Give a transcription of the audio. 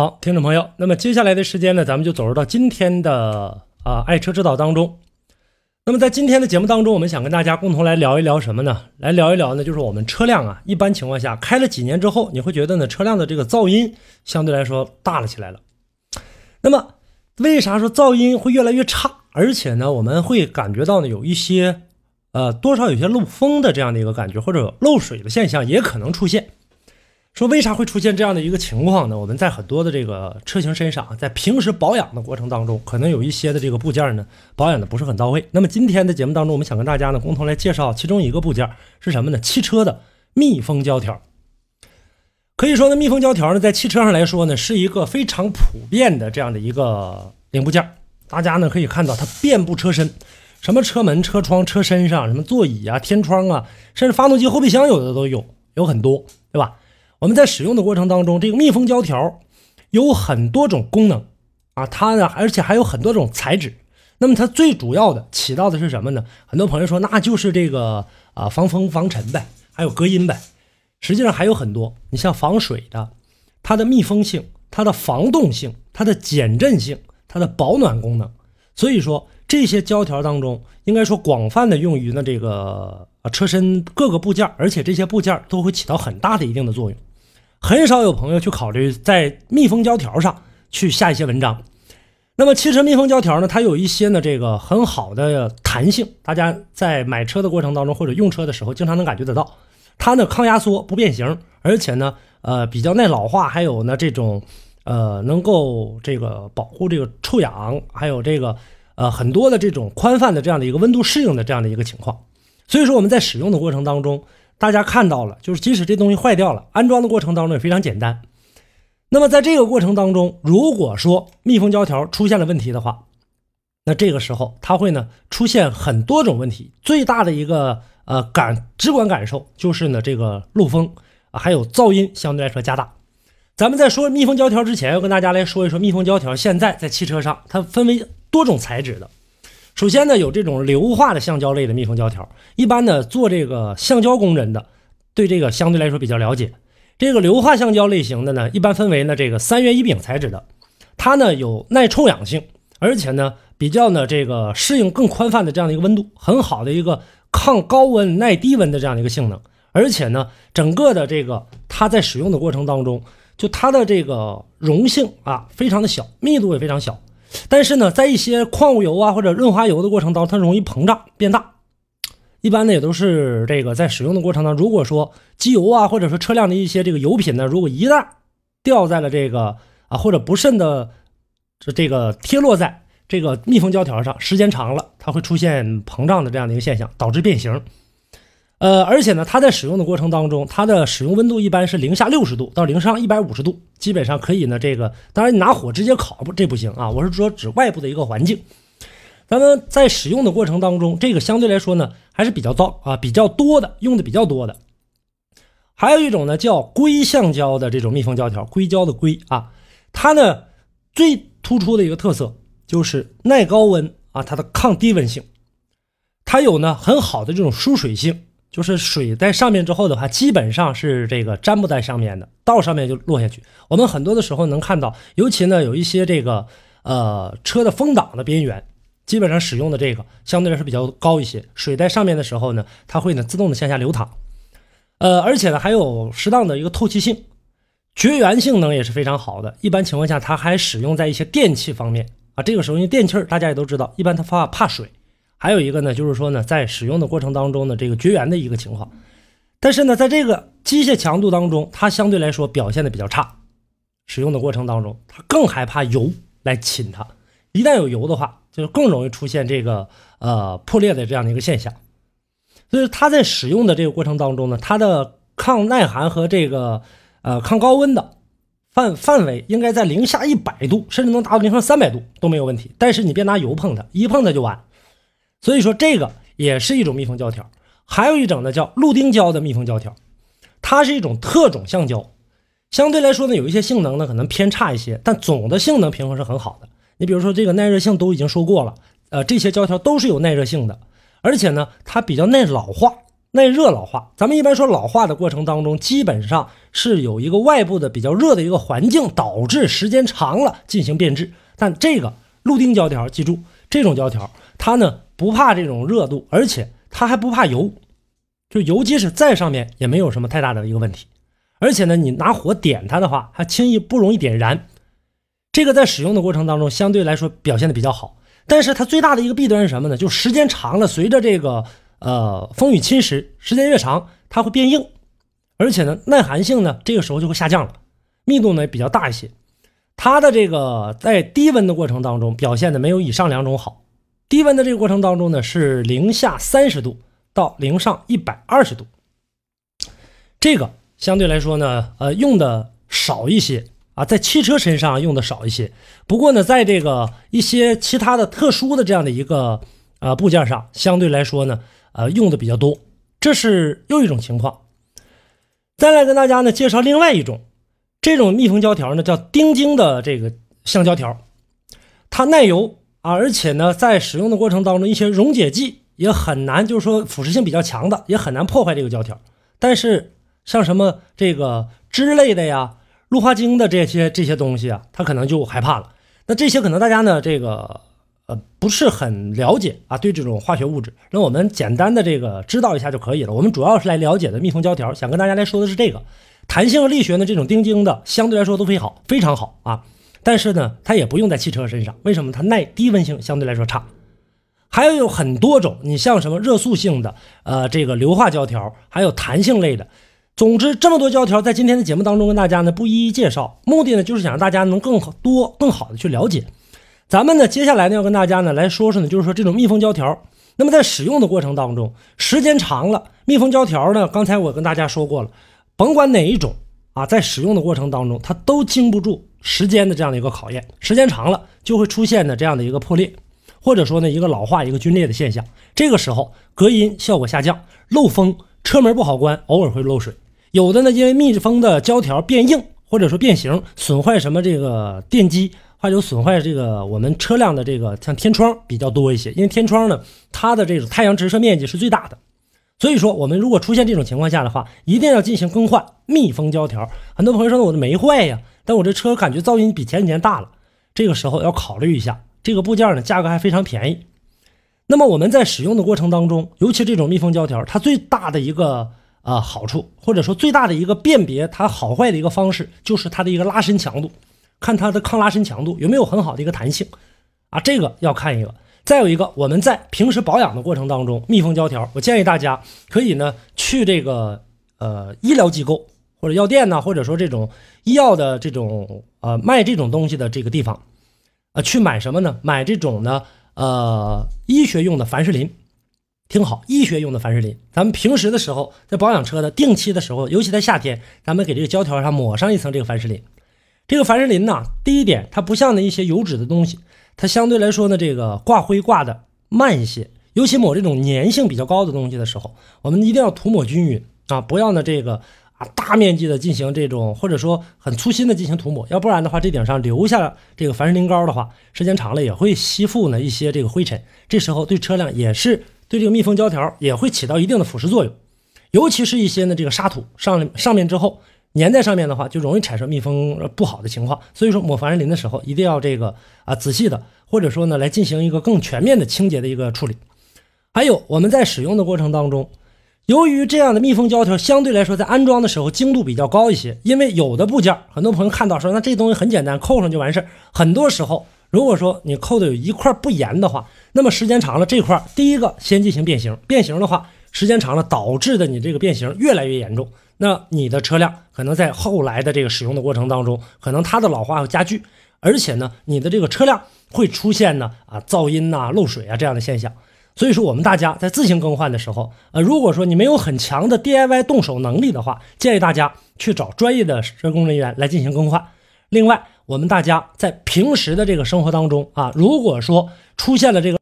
好，听众朋友，那么接下来的时间呢，咱们就走入到今天的啊爱车之道当中。那么在今天的节目当中，我们想跟大家共同来聊一聊什么呢？来聊一聊呢，就是我们车辆啊，一般情况下开了几年之后，你会觉得呢，车辆的这个噪音相对来说大了起来了。那么为啥说噪音会越来越差？而且呢，我们会感觉到呢，有一些呃多少有些漏风的这样的一个感觉，或者漏水的现象也可能出现。说为啥会出现这样的一个情况呢？我们在很多的这个车型身上，在平时保养的过程当中，可能有一些的这个部件呢保养的不是很到位。那么今天的节目当中，我们想跟大家呢共同来介绍其中一个部件是什么呢？汽车的密封胶条。可以说呢，密封胶条呢在汽车上来说呢是一个非常普遍的这样的一个零部件。大家呢可以看到它遍布车身，什么车门、车窗、车身上，什么座椅啊、天窗啊，甚至发动机后备箱有的都有，有很多，对吧？我们在使用的过程当中，这个密封胶条有很多种功能啊，它呢，而且还有很多种材质。那么它最主要的起到的是什么呢？很多朋友说，那就是这个啊防风防尘呗，还有隔音呗。实际上还有很多，你像防水的，它的密封性、它的防冻性、它的减震性、它的保暖功能。所以说这些胶条当中，应该说广泛的用于呢这个车身各个部件，而且这些部件都会起到很大的一定的作用。很少有朋友去考虑在密封胶条上去下一些文章。那么汽车密封胶条呢，它有一些呢这个很好的弹性，大家在买车的过程当中或者用车的时候，经常能感觉得到。它呢抗压缩不变形，而且呢呃比较耐老化，还有呢这种呃能够这个保护这个臭氧，还有这个呃很多的这种宽泛的这样的一个温度适应的这样的一个情况。所以说我们在使用的过程当中。大家看到了，就是即使这东西坏掉了，安装的过程当中也非常简单。那么在这个过程当中，如果说密封胶条出现了问题的话，那这个时候它会呢出现很多种问题。最大的一个呃感直观感受就是呢这个漏风啊，还有噪音相对来说加大。咱们在说密封胶条之前，要跟大家来说一说密封胶条。现在在汽车上，它分为多种材质的。首先呢，有这种硫化的橡胶类的密封胶条，一般呢做这个橡胶工人的，对这个相对来说比较了解。这个硫化橡胶类型的呢，一般分为呢这个三元乙丙材质的，它呢有耐臭氧性，而且呢比较呢这个适应更宽泛的这样的一个温度，很好的一个抗高温耐低温的这样的一个性能。而且呢，整个的这个它在使用的过程当中，就它的这个溶性啊非常的小，密度也非常小。但是呢，在一些矿物油啊或者润滑油的过程当中，它容易膨胀变大。一般呢也都是这个在使用的过程当中，如果说机油啊或者说车辆的一些这个油品呢，如果一旦掉在了这个啊或者不慎的这这个贴落在这个密封胶条上，时间长了，它会出现膨胀的这样的一个现象，导致变形。呃，而且呢，它在使用的过程当中，它的使用温度一般是零下六十度到零上一百五十度，基本上可以呢。这个当然你拿火直接烤不，这不行啊。我是说指外部的一个环境。咱们在使用的过程当中，这个相对来说呢还是比较糟啊，比较多的，用的比较多的。还有一种呢叫硅橡胶的这种密封胶条，硅胶的硅啊，它呢最突出的一个特色就是耐高温啊，它的抗低温性，它有呢很好的这种疏水性。就是水在上面之后的话，基本上是这个粘不在上面的，到上面就落下去。我们很多的时候能看到，尤其呢有一些这个呃车的风挡的边缘，基本上使用的这个相对来说比较高一些。水在上面的时候呢，它会呢自动的向下流淌，呃，而且呢还有适当的一个透气性，绝缘性能也是非常好的。一般情况下，它还使用在一些电器方面啊。这个时候因为电器大家也都知道，一般它怕怕水。还有一个呢，就是说呢，在使用的过程当中呢，这个绝缘的一个情况，但是呢，在这个机械强度当中，它相对来说表现的比较差。使用的过程当中，它更害怕油来侵它，一旦有油的话，就更容易出现这个呃破裂的这样的一个现象。所以它在使用的这个过程当中呢，它的抗耐寒和这个呃抗高温的范范围应该在零下一百度，甚至能达到零上三百度都没有问题。但是你别拿油碰它，一碰它就完。所以说这个也是一种密封胶条，还有一种呢叫氯丁胶的密封胶条，它是一种特种橡胶，相对来说呢有一些性能呢可能偏差一些，但总的性能平衡是很好的。你比如说这个耐热性都已经说过了，呃这些胶条都是有耐热性的，而且呢它比较耐老化，耐热老化。咱们一般说老化的过程当中，基本上是有一个外部的比较热的一个环境，导致时间长了进行变质。但这个氯丁胶条，记住这种胶条，它呢不怕这种热度，而且它还不怕油，就油即使在上面也没有什么太大的一个问题。而且呢，你拿火点它的话，还轻易不容易点燃。这个在使用的过程当中，相对来说表现的比较好。但是它最大的一个弊端是什么呢？就时间长了，随着这个呃风雨侵蚀，时间越长，它会变硬，而且呢，耐寒性呢，这个时候就会下降了，密度呢也比较大一些。它的这个在低温的过程当中表现的没有以上两种好。低温的这个过程当中呢，是零下三十度到零上一百二十度，这个。相对来说呢，呃，用的少一些啊，在汽车身上用的少一些。不过呢，在这个一些其他的特殊的这样的一个呃部件上，相对来说呢，呃，用的比较多。这是又一种情况。再来跟大家呢介绍另外一种，这种密封胶条呢叫丁腈的这个橡胶条，它耐油啊，而且呢在使用的过程当中，一些溶解剂也很难，就是说腐蚀性比较强的，也很难破坏这个胶条。但是像什么这个脂类的呀、氯化晶的这些这些东西啊，他可能就害怕了。那这些可能大家呢，这个呃不是很了解啊，对这种化学物质，那我们简单的这个知道一下就可以了。我们主要是来了解的密封胶条，想跟大家来说的是这个弹性和力学呢，这种丁晶的相对来说都非常好，非常好啊。但是呢，它也不用在汽车身上，为什么？它耐低温性相对来说差。还有有很多种，你像什么热塑性的，呃，这个硫化胶条，还有弹性类的。总之，这么多胶条在今天的节目当中跟大家呢不一一介绍，目的呢就是想让大家能更多、更好的去了解。咱们呢接下来呢要跟大家呢来说说呢，就是说这种密封胶条，那么在使用的过程当中，时间长了，密封胶条呢，刚才我跟大家说过了，甭管哪一种啊，在使用的过程当中，它都经不住时间的这样的一个考验，时间长了就会出现的这样的一个破裂，或者说呢一个老化、一个皲裂的现象。这个时候隔音效果下降，漏风，车门不好关，偶尔会漏水。有的呢，因为密封的胶条变硬，或者说变形，损坏什么这个电机，还有损坏这个我们车辆的这个像天窗比较多一些。因为天窗呢，它的这种太阳直射面积是最大的，所以说我们如果出现这种情况下的话，一定要进行更换密封胶条。很多朋友说我的没坏呀，但我这车感觉噪音比前几年大了，这个时候要考虑一下这个部件呢，价格还非常便宜。那么我们在使用的过程当中，尤其这种密封胶条，它最大的一个。啊，好处或者说最大的一个辨别它好坏的一个方式，就是它的一个拉伸强度，看它的抗拉伸强度有没有很好的一个弹性啊，这个要看一个。再有一个，我们在平时保养的过程当中，密封胶条，我建议大家可以呢去这个呃医疗机构或者药店呢，或者说这种医药的这种呃卖这种东西的这个地方，啊去买什么呢？买这种呢呃医学用的凡士林。听好，医学用的凡士林，咱们平时的时候在保养车的定期的时候，尤其在夏天，咱们给这个胶条上抹上一层这个凡士林。这个凡士林呢，第一点，它不像那一些油脂的东西，它相对来说呢，这个挂灰挂的慢一些。尤其抹这种粘性比较高的东西的时候，我们一定要涂抹均匀啊，不要呢这个啊大面积的进行这种或者说很粗心的进行涂抹，要不然的话，这顶上留下这个凡士林膏的话，时间长了也会吸附呢一些这个灰尘，这时候对车辆也是。对这个密封胶条也会起到一定的腐蚀作用，尤其是一些呢这个沙土上上面之后粘在上面的话，就容易产生密封不好的情况。所以说抹凡士林的时候一定要这个啊仔细的，或者说呢来进行一个更全面的清洁的一个处理。还有我们在使用的过程当中，由于这样的密封胶条相对来说在安装的时候精度比较高一些，因为有的部件很多朋友看到说那这东西很简单，扣上就完事，很多时候。如果说你扣的有一块不严的话，那么时间长了这块第一个先进行变形，变形的话时间长了导致的你这个变形越来越严重，那你的车辆可能在后来的这个使用的过程当中，可能它的老化会加剧，而且呢你的这个车辆会出现呢啊噪音呐、漏水啊这样的现象。所以说我们大家在自行更换的时候，呃如果说你没有很强的 DIY 动手能力的话，建议大家去找专业的施工人员来进行更换。另外。我们大家在平时的这个生活当中啊，如果说出现了这个。